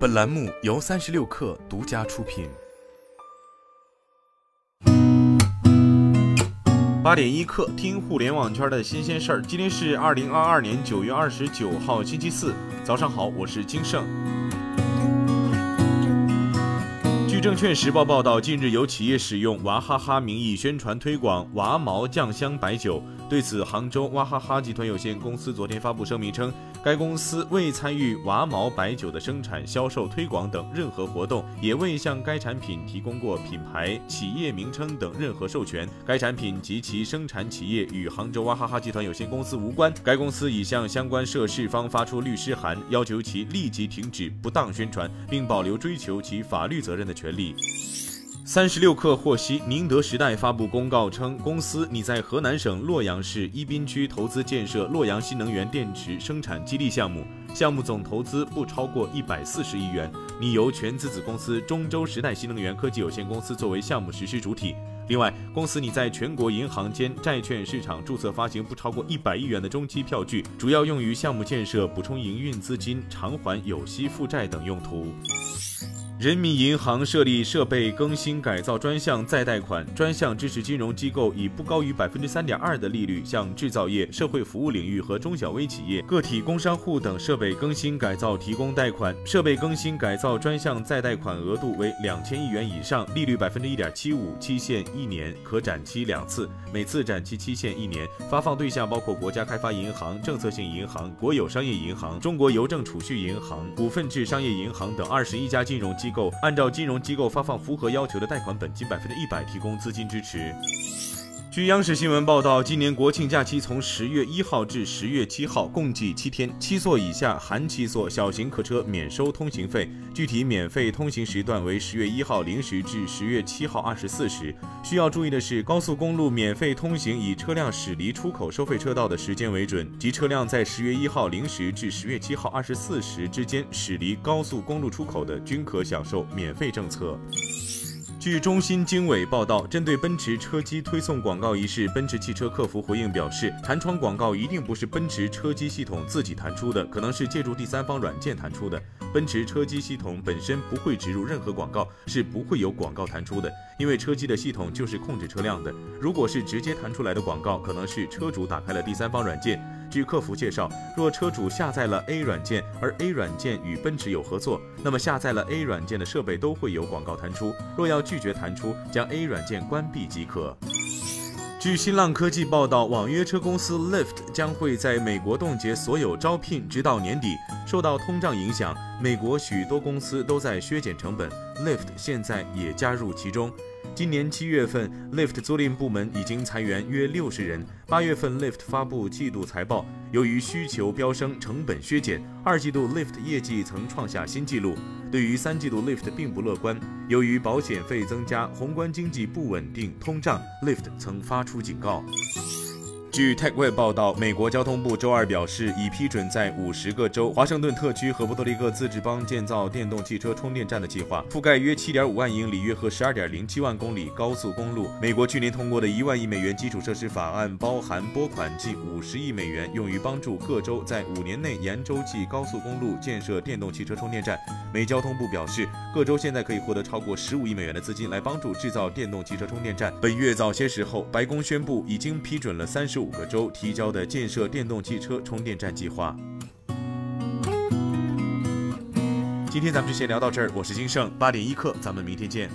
本栏目由三十六氪独家出品。八点一刻，听互联网圈的新鲜事儿。今天是二零二二年九月二十九号，星期四，早上好，我是金盛。据证券时报报道，近日有企业使用娃哈哈名义宣传推广娃毛酱香白酒。对此，杭州娃哈哈集团有限公司昨天发布声明称，该公司未参与娃毛白酒的生产、销售、推广等任何活动，也未向该产品提供过品牌、企业名称等任何授权。该产品及其生产企业与杭州娃哈哈集团有限公司无关。该公司已向相关涉事方发出律师函，要求其立即停止不当宣传，并保留追求其法律责任的权。利。三十六氪获悉，宁德时代发布公告称，公司拟在河南省洛阳市伊滨区投资建设洛阳新能源电池生产基地项目，项目总投资不超过一百四十亿元，拟由全资子公司中州时代新能源科技有限公司作为项目实施主体。另外，公司拟在全国银行间债券市场注册发行不超过一百亿元的中期票据，主要用于项目建设、补充营运资金、偿还有息负债等用途。人民银行设立设备更新改造专项再贷款专项，支持金融机构以不高于百分之三点二的利率，向制造业、社会服务领域和中小微企业、个体工商户等设备更新改造提供贷款。设备更新改造专项再贷款额度为两千亿元以上，利率百分之一点七五，期限一年，可展期两次，每次展期期限一年。发放对象包括国家开发银行、政策性银行、国有商业银行、中国邮政储蓄银行、股份制商业银行等二十一家金融机。按照金融机构发放符合要求的贷款本金百分之一百提供资金支持。据央视新闻报道，今年国庆假期从十月一号至十月七号，共计七天，七座以下含七座小型客车免收通行费。具体免费通行时段为十月一号零时至十月七号二十四时。需要注意的是，高速公路免费通行以车辆驶离出口收费车道的时间为准，即车辆在十月一号零时至十月七号二十四时之间驶离高速公路出口的，均可享受免费政策。据中新经纬报道，针对奔驰车机推送广告一事，奔驰汽车客服回应表示，弹窗广告一定不是奔驰车机系统自己弹出的，可能是借助第三方软件弹出的。奔驰车机系统本身不会植入任何广告，是不会有广告弹出的，因为车机的系统就是控制车辆的。如果是直接弹出来的广告，可能是车主打开了第三方软件。据客服介绍，若车主下载了 A 软件，而 A 软件与奔驰有合作，那么下载了 A 软件的设备都会有广告弹出。若要拒绝弹出，将 A 软件关闭即可。据新浪科技报道，网约车公司 Lyft 将会在美国冻结所有招聘，直到年底。受到通胀影响，美国许多公司都在削减成本，Lyft 现在也加入其中。今年七月份，Lyft 租赁部门已经裁员约六十人。八月份，Lyft 发布季度财报，由于需求飙升，成本削减，二季度 Lyft 业绩曾创下新纪录。对于三季度，Lyft 并不乐观，由于保险费增加、宏观经济不稳定、通胀，Lyft 曾发出警告。据 TechWeb 报道，美国交通部周二表示，已批准在五十个州、华盛顿特区和波多黎各自治邦建造电动汽车充电站的计划，覆盖约七点五万英里，约合十二点零七万公里高速公路。美国去年通过的一万亿美元基础设施法案包含拨款近五十亿美元，用于帮助各州在五年内沿洲际高速公路建设电动汽车充电站。美交通部表示，各州现在可以获得超过十五亿美元的资金来帮助制造电动汽车充电站。本月早些时候，白宫宣布已经批准了三十五个州提交的建设电动汽车充电站计划。今天咱们就先聊到这儿，我是金盛八点一刻，咱们明天见。